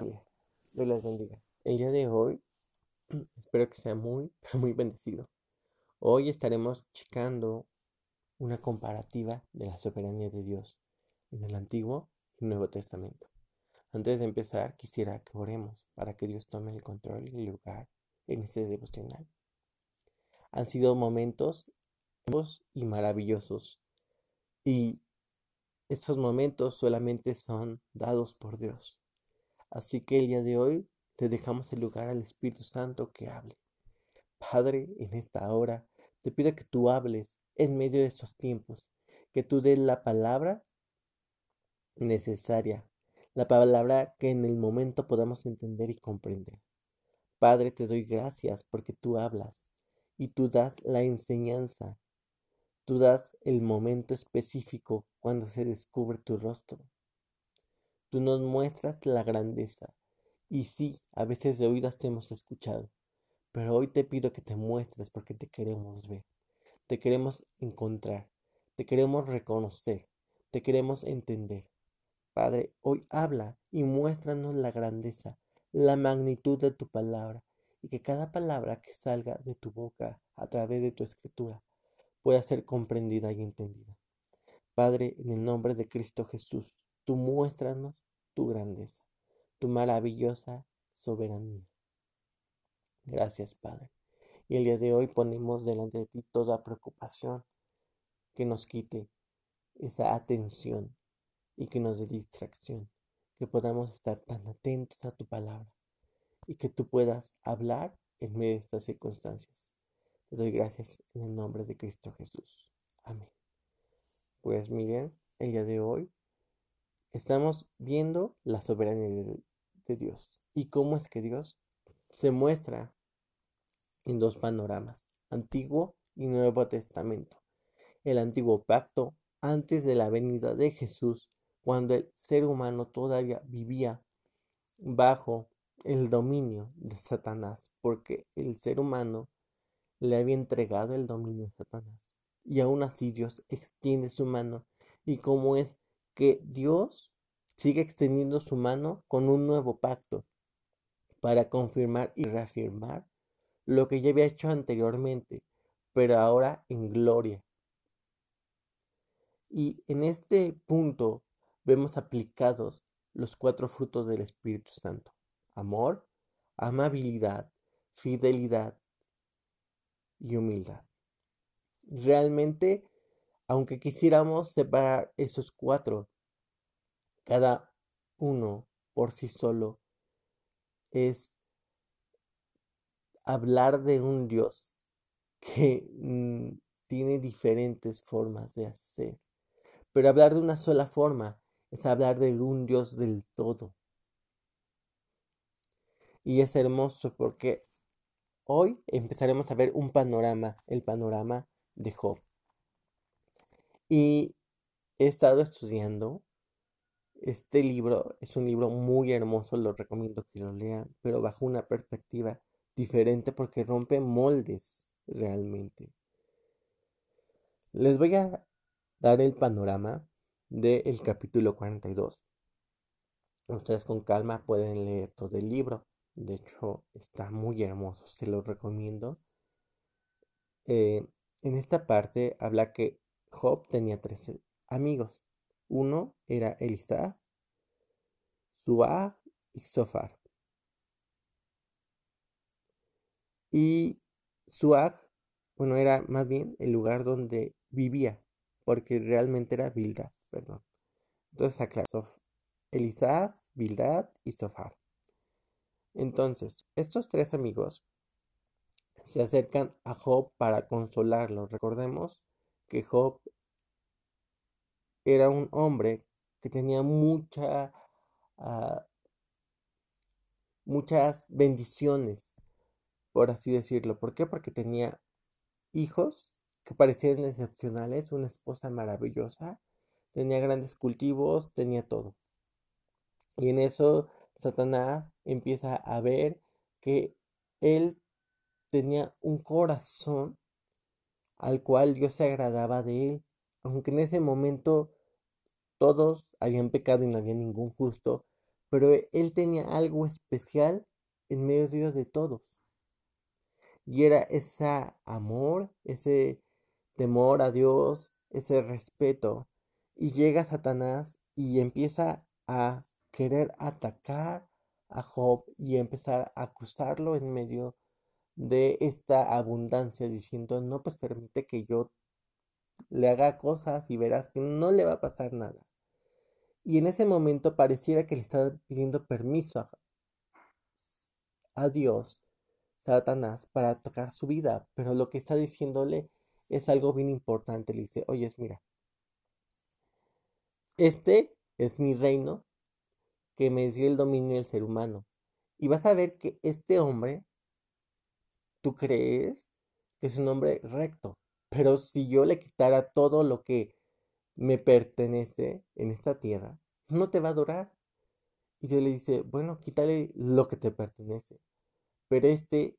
Dios les bendiga. El día de hoy espero que sea muy, muy bendecido. Hoy estaremos checando una comparativa de la soberanía de Dios en el Antiguo y Nuevo Testamento. Antes de empezar, quisiera que oremos para que Dios tome el control y lugar en este devocional. Han sido momentos y maravillosos y estos momentos solamente son dados por Dios. Así que el día de hoy le dejamos el lugar al Espíritu Santo que hable. Padre, en esta hora te pido que tú hables en medio de estos tiempos, que tú des la palabra necesaria, la palabra que en el momento podamos entender y comprender. Padre, te doy gracias porque tú hablas y tú das la enseñanza, tú das el momento específico cuando se descubre tu rostro. Tú nos muestras la grandeza. Y sí, a veces de oídas te hemos escuchado, pero hoy te pido que te muestres porque te queremos ver, te queremos encontrar, te queremos reconocer, te queremos entender. Padre, hoy habla y muéstranos la grandeza, la magnitud de tu palabra, y que cada palabra que salga de tu boca a través de tu escritura pueda ser comprendida y entendida. Padre, en el nombre de Cristo Jesús, tú muéstranos tu grandeza, tu maravillosa soberanía. Gracias, Padre. Y el día de hoy ponemos delante de ti toda preocupación que nos quite esa atención y que nos dé distracción, que podamos estar tan atentos a tu palabra y que tú puedas hablar en medio de estas circunstancias. Te doy gracias en el nombre de Cristo Jesús. Amén. Pues miren, el día de hoy estamos viendo la soberanía de, Dios y cómo es que Dios se muestra en dos panoramas, Antiguo y Nuevo Testamento. El Antiguo Pacto antes de la venida de Jesús, cuando el ser humano todavía vivía bajo el dominio de Satanás, porque el ser humano le había entregado el dominio a Satanás. Y aún así Dios extiende su mano y como es que Dios sigue extendiendo su mano con un nuevo pacto para confirmar y reafirmar lo que ya había hecho anteriormente, pero ahora en gloria. Y en este punto vemos aplicados los cuatro frutos del Espíritu Santo. Amor, amabilidad, fidelidad y humildad. Realmente aunque quisiéramos separar esos cuatro, cada uno por sí solo es hablar de un Dios que mm, tiene diferentes formas de hacer. Pero hablar de una sola forma es hablar de un Dios del todo. Y es hermoso porque hoy empezaremos a ver un panorama, el panorama de Job. Y he estado estudiando. Este libro es un libro muy hermoso, lo recomiendo que lo lean, pero bajo una perspectiva diferente porque rompe moldes realmente. Les voy a dar el panorama del capítulo 42. Ustedes con calma pueden leer todo el libro. De hecho, está muy hermoso, se lo recomiendo. Eh, en esta parte habla que Job tenía tres amigos. Uno era Elisa, Suá y Sofar. Y Suag, bueno, era más bien el lugar donde vivía, porque realmente era Bildad, perdón. Entonces aclaró, Elisa, Bildad y Sofar. Entonces, estos tres amigos se acercan a Job para consolarlo. Recordemos que Job era un hombre que tenía ah, muchas bendiciones, por así decirlo. ¿Por qué? Porque tenía hijos que parecían excepcionales, una esposa maravillosa, tenía grandes cultivos, tenía todo. Y en eso Satanás empieza a ver que él tenía un corazón al cual Dios se agradaba de él, aunque en ese momento todos habían pecado y no había ningún justo, pero él tenía algo especial en medio de todos. Y era ese amor, ese temor a Dios, ese respeto. Y llega Satanás y empieza a querer atacar a Job y empezar a acusarlo en medio de esta abundancia, diciendo, no, pues permite que yo le haga cosas y verás que no le va a pasar nada. Y en ese momento pareciera que le está pidiendo permiso a, a Dios, Satanás, para tocar su vida, pero lo que está diciéndole es algo bien importante. Le dice, oye, mira, este es mi reino que me dio el dominio del ser humano. Y vas a ver que este hombre, tú crees que es un hombre recto, pero si yo le quitara todo lo que me pertenece en esta tierra, no te va a adorar. Y Dios le dice, bueno, quítale lo que te pertenece, pero este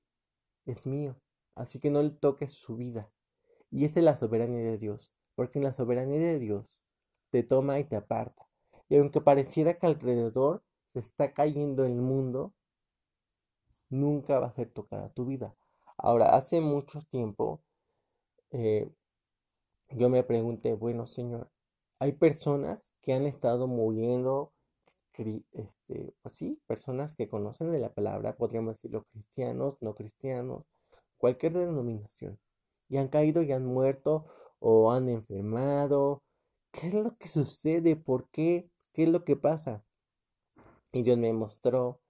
es mío, así que no le toques su vida. Y esa es la soberanía de Dios, porque en la soberanía de Dios te toma y te aparta. Y aunque pareciera que alrededor se está cayendo el mundo, nunca va a ser tocada tu vida. Ahora, hace mucho tiempo, eh, yo me pregunté, bueno, Señor, hay personas que han estado muriendo, este, pues sí, personas que conocen de la palabra, podríamos decirlo cristianos, no cristianos, cualquier denominación, y han caído y han muerto o han enfermado. ¿Qué es lo que sucede? ¿Por qué? ¿Qué es lo que pasa? Y Dios me mostró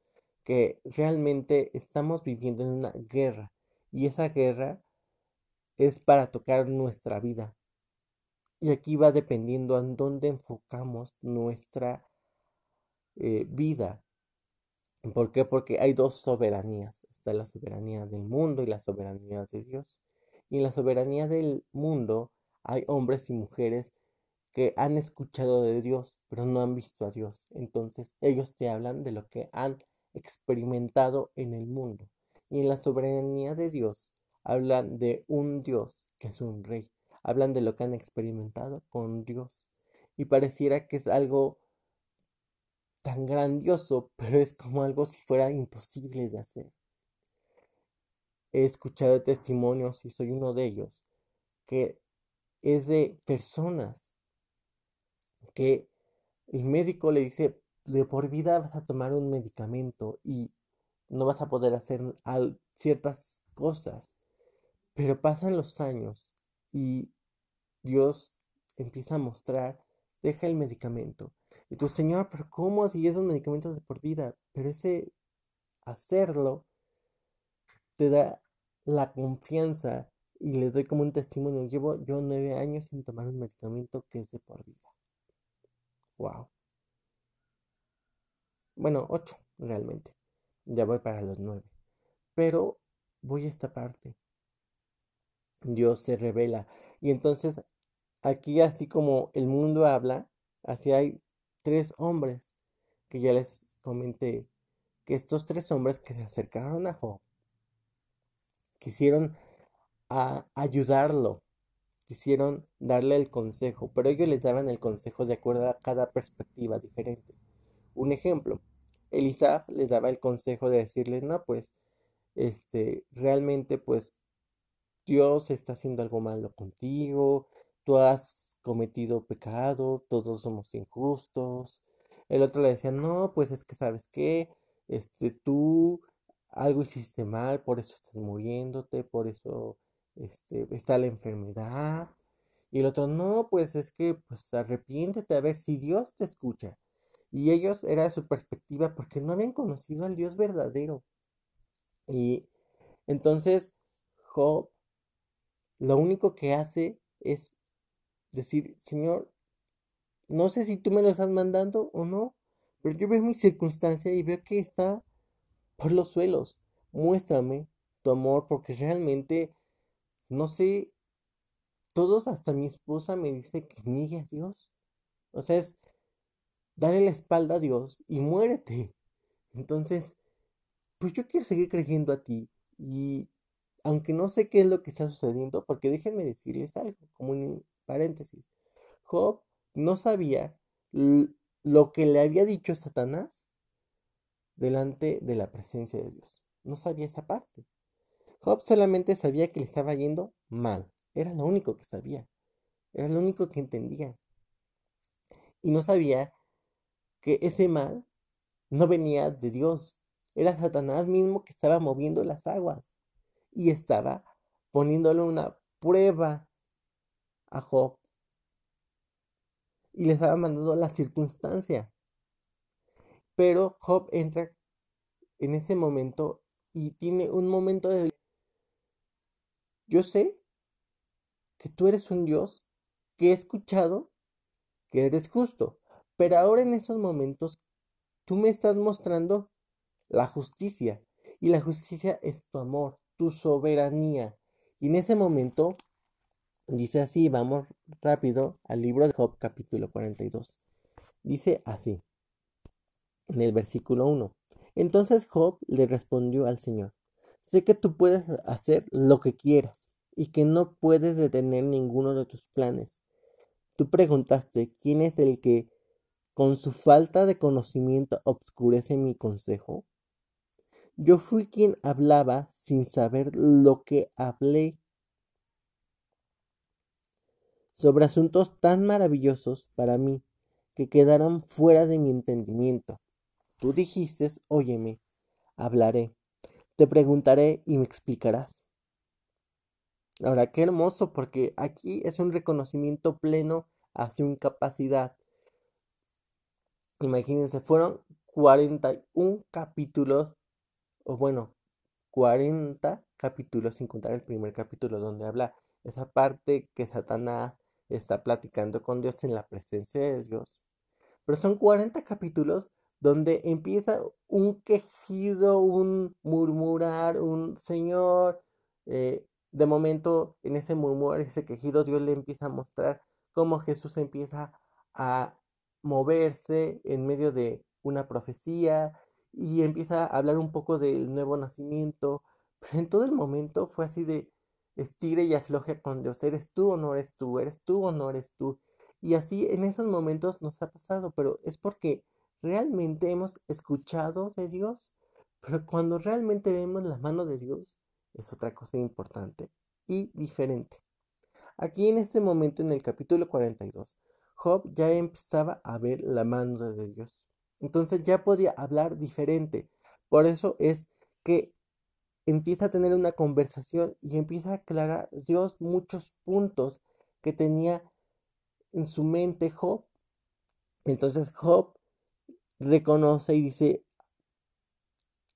que realmente estamos viviendo en una guerra y esa guerra es para tocar nuestra vida, y aquí va dependiendo en dónde enfocamos nuestra eh, vida. ¿Por qué? Porque hay dos soberanías. Está la soberanía del mundo y la soberanía de Dios. Y en la soberanía del mundo hay hombres y mujeres que han escuchado de Dios, pero no han visto a Dios. Entonces ellos te hablan de lo que han experimentado en el mundo. Y en la soberanía de Dios hablan de un Dios que es un rey hablan de lo que han experimentado con Dios. Y pareciera que es algo tan grandioso, pero es como algo si fuera imposible de hacer. He escuchado testimonios, y soy uno de ellos, que es de personas que el médico le dice, de por vida vas a tomar un medicamento y no vas a poder hacer ciertas cosas. Pero pasan los años y Dios empieza a mostrar, deja el medicamento. Y tu Señor, pero ¿cómo si es un medicamento de por vida? Pero ese hacerlo te da la confianza y les doy como un testimonio. Llevo yo nueve años sin tomar un medicamento que es de por vida. Wow. Bueno, ocho realmente. Ya voy para los nueve. Pero voy a esta parte. Dios se revela. Y entonces, aquí así como el mundo habla, así hay tres hombres que ya les comenté que estos tres hombres que se acercaron a Job quisieron ayudarlo, quisieron darle el consejo, pero ellos les daban el consejo de acuerdo a cada perspectiva diferente. Un ejemplo, Elisaf les daba el consejo de decirles, no, pues, este, realmente, pues, Dios está haciendo algo malo contigo, tú has cometido pecado, todos somos injustos. El otro le decía, no, pues es que sabes qué, este, tú algo hiciste mal, por eso estás muriéndote, por eso este, está la enfermedad. Y el otro, no, pues es que, pues arrepiéntete a ver si Dios te escucha. Y ellos era su perspectiva porque no habían conocido al Dios verdadero. Y entonces Job lo único que hace es decir, Señor, no sé si tú me lo estás mandando o no, pero yo veo mi circunstancia y veo que está por los suelos. Muéstrame tu amor porque realmente, no sé, todos, hasta mi esposa me dice que niegue a Dios. O sea, es dale la espalda a Dios y muérete. Entonces, pues yo quiero seguir creyendo a ti y aunque no sé qué es lo que está sucediendo, porque déjenme decirles algo, como un paréntesis. Job no sabía lo que le había dicho Satanás delante de la presencia de Dios. No sabía esa parte. Job solamente sabía que le estaba yendo mal. Era lo único que sabía. Era lo único que entendía. Y no sabía que ese mal no venía de Dios. Era Satanás mismo que estaba moviendo las aguas y estaba poniéndole una prueba a Job. Y le estaba mandando la circunstancia. Pero Job entra en ese momento y tiene un momento de... Yo sé que tú eres un Dios que he escuchado que eres justo, pero ahora en esos momentos tú me estás mostrando la justicia y la justicia es tu amor, tu soberanía. Y en ese momento dice así, vamos rápido al libro de Job capítulo 42. Dice así, en el versículo 1. Entonces Job le respondió al Señor, sé que tú puedes hacer lo que quieras y que no puedes detener ninguno de tus planes. Tú preguntaste, ¿quién es el que con su falta de conocimiento obscurece mi consejo? Yo fui quien hablaba sin saber lo que hablé sobre asuntos tan maravillosos para mí que quedaron fuera de mi entendimiento. Tú dijiste, óyeme, hablaré, te preguntaré y me explicarás. Ahora, qué hermoso, porque aquí es un reconocimiento pleno a su incapacidad. Imagínense, fueron 41 capítulos, o bueno, 40 capítulos sin contar el primer capítulo donde habla esa parte que Satanás está platicando con Dios en la presencia de Dios. Pero son 40 capítulos donde empieza un quejido, un murmurar, un Señor, eh, de momento, en ese murmur, ese quejido, Dios le empieza a mostrar cómo Jesús empieza a moverse en medio de una profecía y empieza a hablar un poco del nuevo nacimiento. Pero en todo el momento fue así de estire y afloje con Dios. ¿Eres tú o no eres tú? ¿Eres tú o no eres tú? Y así en esos momentos nos ha pasado, pero es porque realmente hemos escuchado de Dios. Pero cuando realmente vemos la mano de Dios, es otra cosa importante y diferente. Aquí en este momento, en el capítulo 42, Job ya empezaba a ver la mano de Dios. Entonces ya podía hablar diferente. Por eso es que empieza a tener una conversación y empieza a aclarar Dios muchos puntos que tenía en su mente Job. Entonces Job reconoce y dice,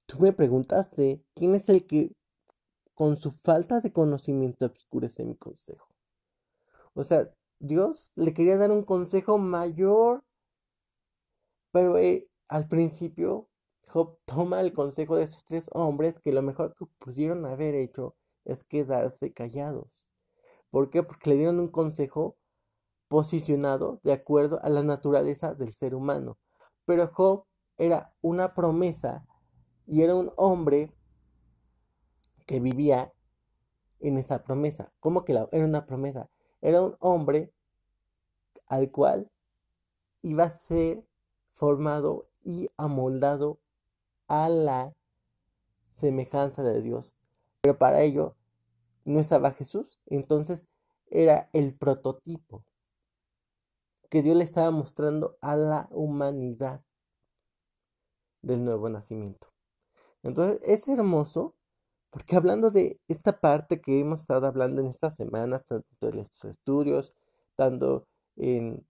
tú me preguntaste, ¿quién es el que con su falta de conocimiento obscurece mi consejo. O sea, Dios le quería dar un consejo mayor, pero eh, al principio Job toma el consejo de esos tres hombres que lo mejor que pudieron haber hecho es quedarse callados. ¿Por qué? Porque le dieron un consejo posicionado de acuerdo a la naturaleza del ser humano. Pero Job era una promesa y era un hombre que vivía en esa promesa. ¿Cómo que era una promesa? Era un hombre al cual iba a ser formado y amoldado a la semejanza de Dios. Pero para ello no estaba Jesús. Entonces era el prototipo que Dios le estaba mostrando a la humanidad del nuevo nacimiento. Entonces es hermoso porque hablando de esta parte que hemos estado hablando en estas semanas, tanto en estos estudios, tanto en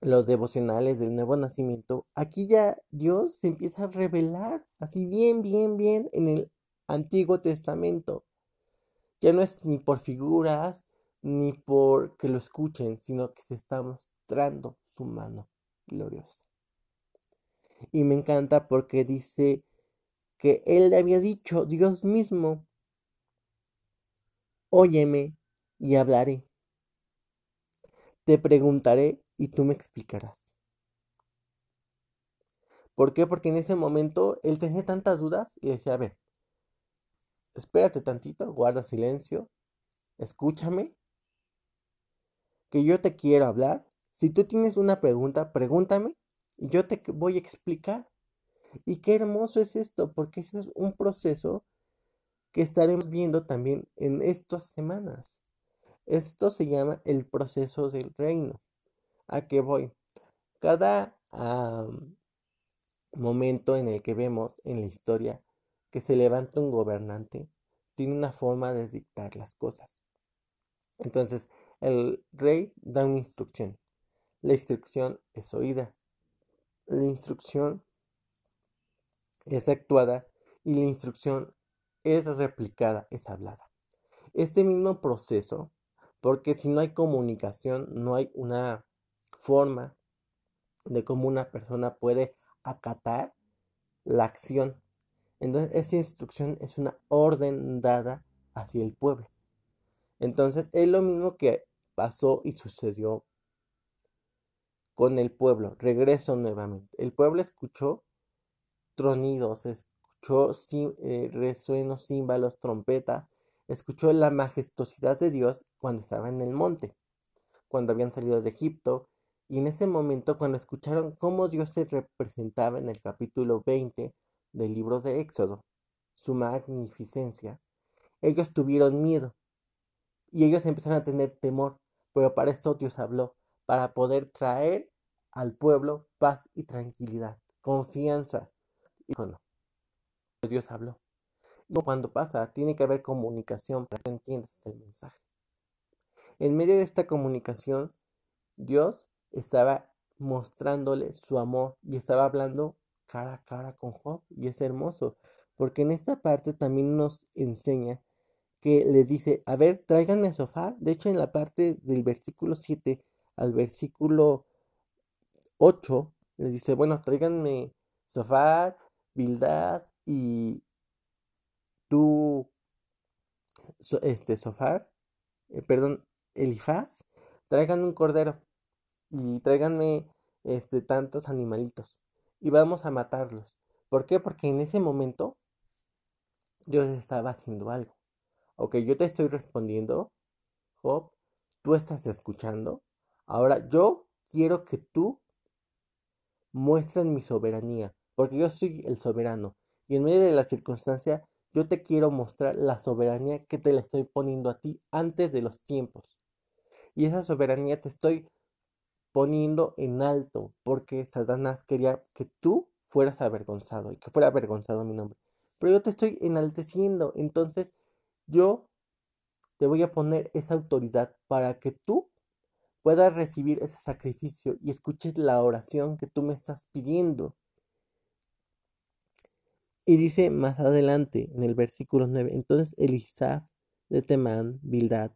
los devocionales del nuevo nacimiento, aquí ya Dios se empieza a revelar así bien, bien, bien en el Antiguo Testamento. Ya no es ni por figuras, ni por que lo escuchen, sino que se está mostrando su mano gloriosa. Y me encanta porque dice que él le había dicho, Dios mismo, óyeme y hablaré. Te preguntaré y tú me explicarás. ¿Por qué? Porque en ese momento él tenía tantas dudas y decía, a ver, espérate tantito, guarda silencio, escúchame, que yo te quiero hablar. Si tú tienes una pregunta, pregúntame y yo te voy a explicar. Y qué hermoso es esto, porque ese es un proceso que estaremos viendo también en estas semanas. Esto se llama el proceso del reino. ¿A qué voy? Cada momento en el que vemos en la historia que se levanta un gobernante, tiene una forma de dictar las cosas. Entonces, el rey da una instrucción. La instrucción es oída. La instrucción es actuada y la instrucción es replicada, es hablada. Este mismo proceso, porque si no hay comunicación, no hay una forma de cómo una persona puede acatar la acción. Entonces, esa instrucción es una orden dada hacia el pueblo. Entonces, es lo mismo que pasó y sucedió con el pueblo. Regreso nuevamente. El pueblo escuchó tronidos, escuchó eh, resuenos, címbalos, trompetas, escuchó la majestuosidad de Dios cuando estaba en el monte, cuando habían salido de Egipto, y en ese momento cuando escucharon cómo Dios se representaba en el capítulo 20 del libro de Éxodo, su magnificencia, ellos tuvieron miedo y ellos empezaron a tener temor, pero para esto Dios habló, para poder traer al pueblo paz y tranquilidad, confianza. Y no, Dios habló. Y cuando pasa, tiene que haber comunicación para que entiendas el mensaje. En medio de esta comunicación, Dios estaba mostrándole su amor y estaba hablando cara a cara con Job. Y es hermoso, porque en esta parte también nos enseña que les dice, a ver, tráiganme a sofá. De hecho, en la parte del versículo 7 al versículo 8, les dice, bueno, tráiganme sofá, Bildad y tú, este, sofá, eh, perdón, Elifaz, traigan un cordero y tráiganme este, tantos animalitos y vamos a matarlos. ¿Por qué? Porque en ese momento Dios estaba haciendo algo. Ok, yo te estoy respondiendo, Job, tú estás escuchando. Ahora yo quiero que tú muestres mi soberanía, porque yo soy el soberano. Y en medio de la circunstancia, yo te quiero mostrar la soberanía que te la estoy poniendo a ti antes de los tiempos. Y esa soberanía te estoy poniendo en alto, porque Satanás quería que tú fueras avergonzado y que fuera avergonzado mi nombre. Pero yo te estoy enalteciendo, entonces yo te voy a poner esa autoridad para que tú puedas recibir ese sacrificio y escuches la oración que tú me estás pidiendo. Y dice más adelante en el versículo 9, entonces Elisaf de Temán, Bildad,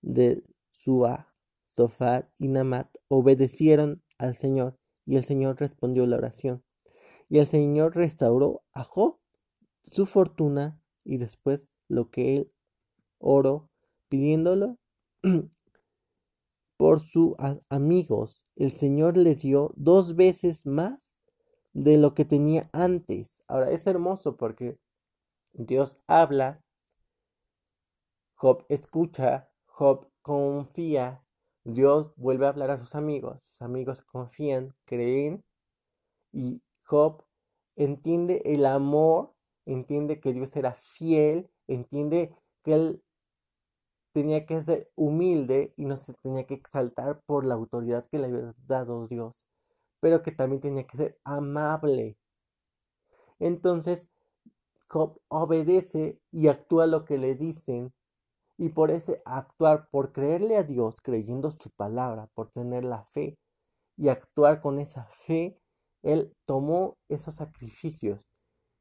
de Sua, Sofar y Namat obedecieron al Señor, y el Señor respondió la oración. Y el Señor restauró a Job su fortuna y después lo que él oró, pidiéndolo por sus amigos. El Señor le dio dos veces más de lo que tenía antes. Ahora es hermoso porque Dios habla, Job escucha, Job confía Dios vuelve a hablar a sus amigos, sus amigos confían, creen y Job entiende el amor, entiende que Dios era fiel, entiende que él tenía que ser humilde y no se tenía que exaltar por la autoridad que le había dado Dios, pero que también tenía que ser amable. Entonces, obedece y actúa lo que le dicen y por ese actuar, por creerle a Dios, creyendo su palabra, por tener la fe y actuar con esa fe, Él tomó esos sacrificios.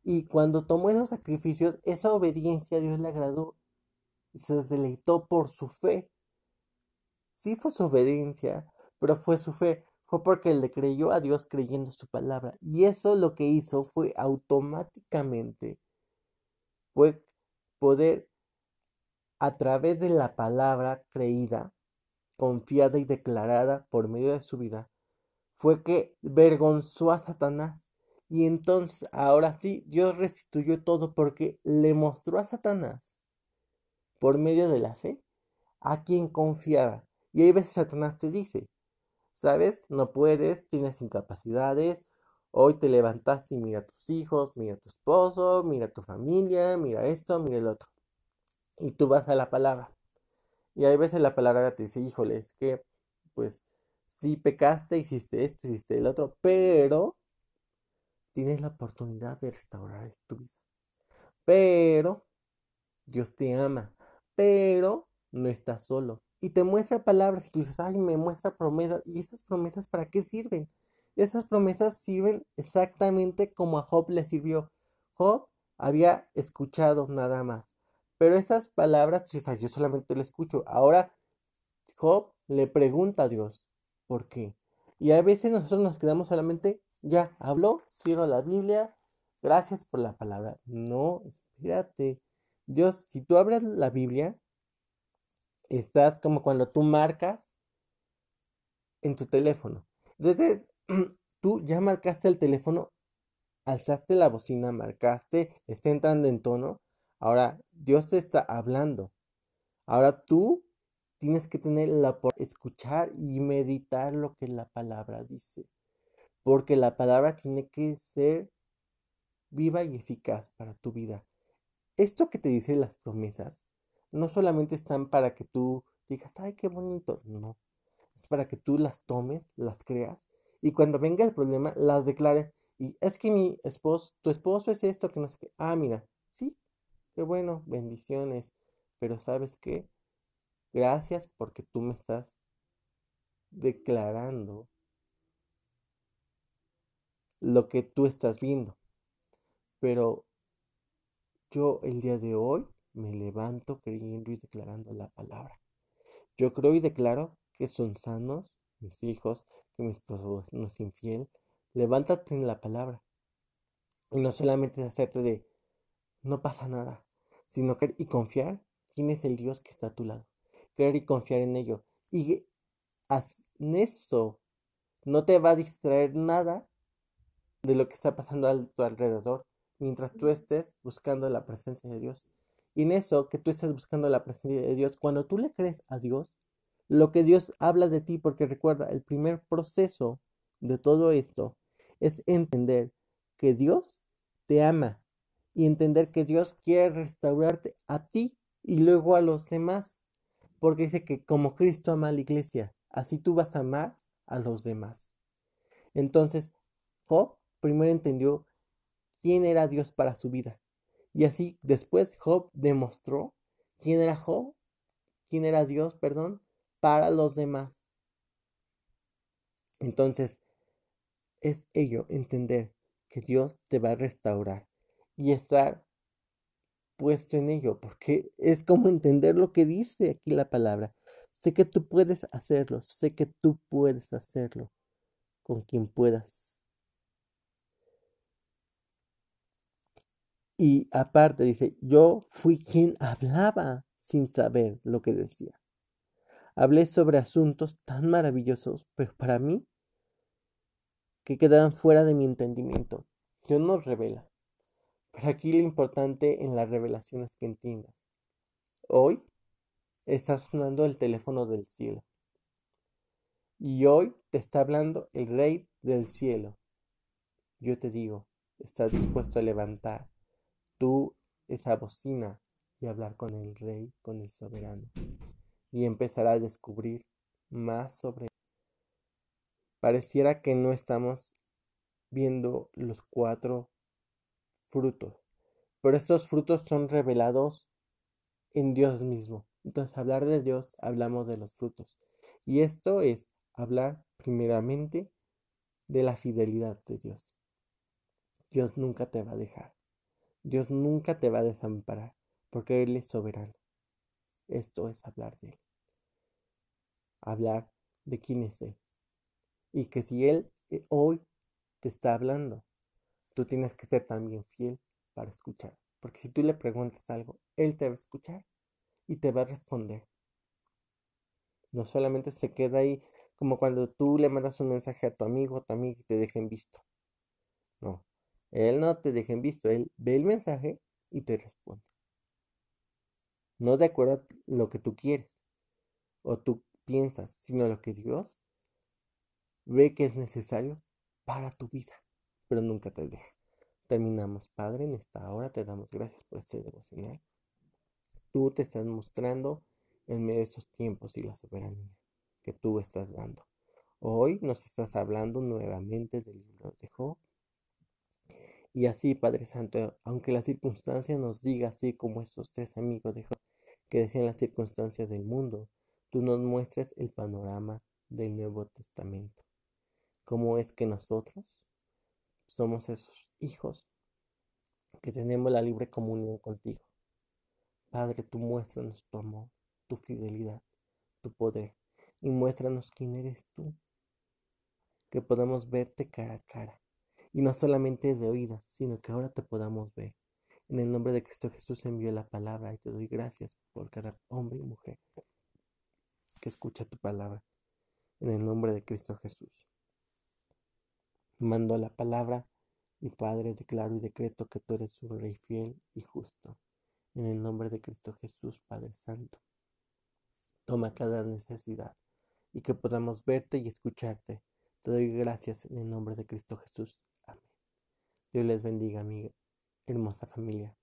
Y cuando tomó esos sacrificios, esa obediencia a Dios le agradó y se deleitó por su fe. Sí fue su obediencia, pero fue su fe. Fue porque le creyó a Dios creyendo su palabra. Y eso lo que hizo fue automáticamente fue poder a través de la palabra creída, confiada y declarada por medio de su vida, fue que vergonzó a Satanás. Y entonces, ahora sí, Dios restituyó todo porque le mostró a Satanás, por medio de la fe, a quien confiaba. Y hay veces Satanás te dice, sabes, no puedes, tienes incapacidades, Hoy te levantaste y mira a tus hijos, mira a tu esposo, mira a tu familia, mira esto, mira el otro. Y tú vas a la palabra. Y hay veces la palabra te dice, híjole, es que, pues, sí pecaste, hiciste esto, hiciste el otro, pero tienes la oportunidad de restaurar tu vida. Pero Dios te ama, pero no estás solo. Y te muestra palabras y tú dices, ay, me muestra promesas. ¿Y esas promesas para qué sirven? Esas promesas sirven exactamente como a Job le sirvió. Job había escuchado nada más. Pero esas palabras, yo solamente le escucho. Ahora Job le pregunta a Dios, ¿por qué? Y a veces nosotros nos quedamos solamente, ya, habló, cierro la Biblia, gracias por la palabra. No, espérate. Dios, si tú abres la Biblia, estás como cuando tú marcas en tu teléfono. Entonces, tú ya marcaste el teléfono, alzaste la bocina, marcaste, está entrando en tono. Ahora, Dios te está hablando. Ahora tú tienes que tener la por escuchar y meditar lo que la palabra dice. Porque la palabra tiene que ser viva y eficaz para tu vida. Esto que te dice las promesas no solamente están para que tú digas, ay, qué bonito. No, es para que tú las tomes, las creas y cuando venga el problema las declares. Y es que mi esposo, tu esposo es esto, que no sé qué. Ah, mira, sí, qué bueno, bendiciones. Pero sabes qué? Gracias porque tú me estás declarando lo que tú estás viendo. Pero yo el día de hoy me levanto creyendo y declarando la palabra. Yo creo y declaro que son sanos mis hijos, que mi esposo no es infiel. Levántate en la palabra. Y no solamente hacerte de no pasa nada, sino creer y confiar quién es el Dios que está a tu lado. Creer y confiar en ello. Y en eso no te va a distraer nada de lo que está pasando a tu alrededor mientras tú estés buscando la presencia de Dios. Y en eso que tú estés buscando la presencia de Dios, cuando tú le crees a Dios, lo que Dios habla de ti, porque recuerda, el primer proceso de todo esto es entender que Dios te ama y entender que Dios quiere restaurarte a ti y luego a los demás, porque dice que como Cristo ama a la iglesia, así tú vas a amar a los demás. Entonces, Job primero entendió quién era Dios para su vida. Y así después Job demostró quién era Job, quién era Dios, perdón, para los demás. Entonces, es ello, entender que Dios te va a restaurar y estar puesto en ello, porque es como entender lo que dice aquí la palabra. Sé que tú puedes hacerlo, sé que tú puedes hacerlo con quien puedas Y aparte dice, yo fui quien hablaba sin saber lo que decía. Hablé sobre asuntos tan maravillosos, pero para mí, que quedaban fuera de mi entendimiento. Dios nos revela. Pero aquí lo importante en las revelaciones que entiendas. Hoy está sonando el teléfono del cielo. Y hoy te está hablando el rey del cielo. Yo te digo, ¿estás dispuesto a levantar tú esa bocina y hablar con el rey, con el soberano, y empezar a descubrir más sobre él. Pareciera que no estamos viendo los cuatro frutos, pero estos frutos son revelados en Dios mismo. Entonces, hablar de Dios, hablamos de los frutos. Y esto es hablar primeramente de la fidelidad de Dios. Dios nunca te va a dejar. Dios nunca te va a desamparar, porque Él es soberano. Esto es hablar de Él. Hablar de quién es Él. Y que si Él eh, hoy te está hablando, tú tienes que ser también fiel para escuchar. Porque si tú le preguntas algo, Él te va a escuchar y te va a responder. No solamente se queda ahí como cuando tú le mandas un mensaje a tu amigo o tu amiga y te dejen visto. No, él no te deja en visto, él ve el mensaje y te responde. No de acuerdo a lo que tú quieres o tú piensas, sino lo que Dios ve que es necesario para tu vida, pero nunca te deja. Terminamos, Padre, en esta hora te damos gracias por este devocional. Tú te estás mostrando en medio de estos tiempos y la soberanía que tú estás dando. Hoy nos estás hablando nuevamente del libro de Job. Y así, Padre Santo, aunque la circunstancia nos diga así como estos tres amigos de Job que decían las circunstancias del mundo, tú nos muestres el panorama del Nuevo Testamento. ¿Cómo es que nosotros somos esos hijos que tenemos la libre comunión contigo? Padre, tú muéstranos tu amor, tu fidelidad, tu poder y muéstranos quién eres tú. Que podamos verte cara a cara. Y no solamente de oídas, sino que ahora te podamos ver. En el nombre de Cristo Jesús envío la palabra y te doy gracias por cada hombre y mujer que escucha tu palabra. En el nombre de Cristo Jesús. Mando la palabra y Padre, declaro y decreto que tú eres un Rey fiel y justo. En el nombre de Cristo Jesús, Padre Santo. Toma cada necesidad y que podamos verte y escucharte. Te doy gracias en el nombre de Cristo Jesús. Dios les bendiga, mi hermosa familia.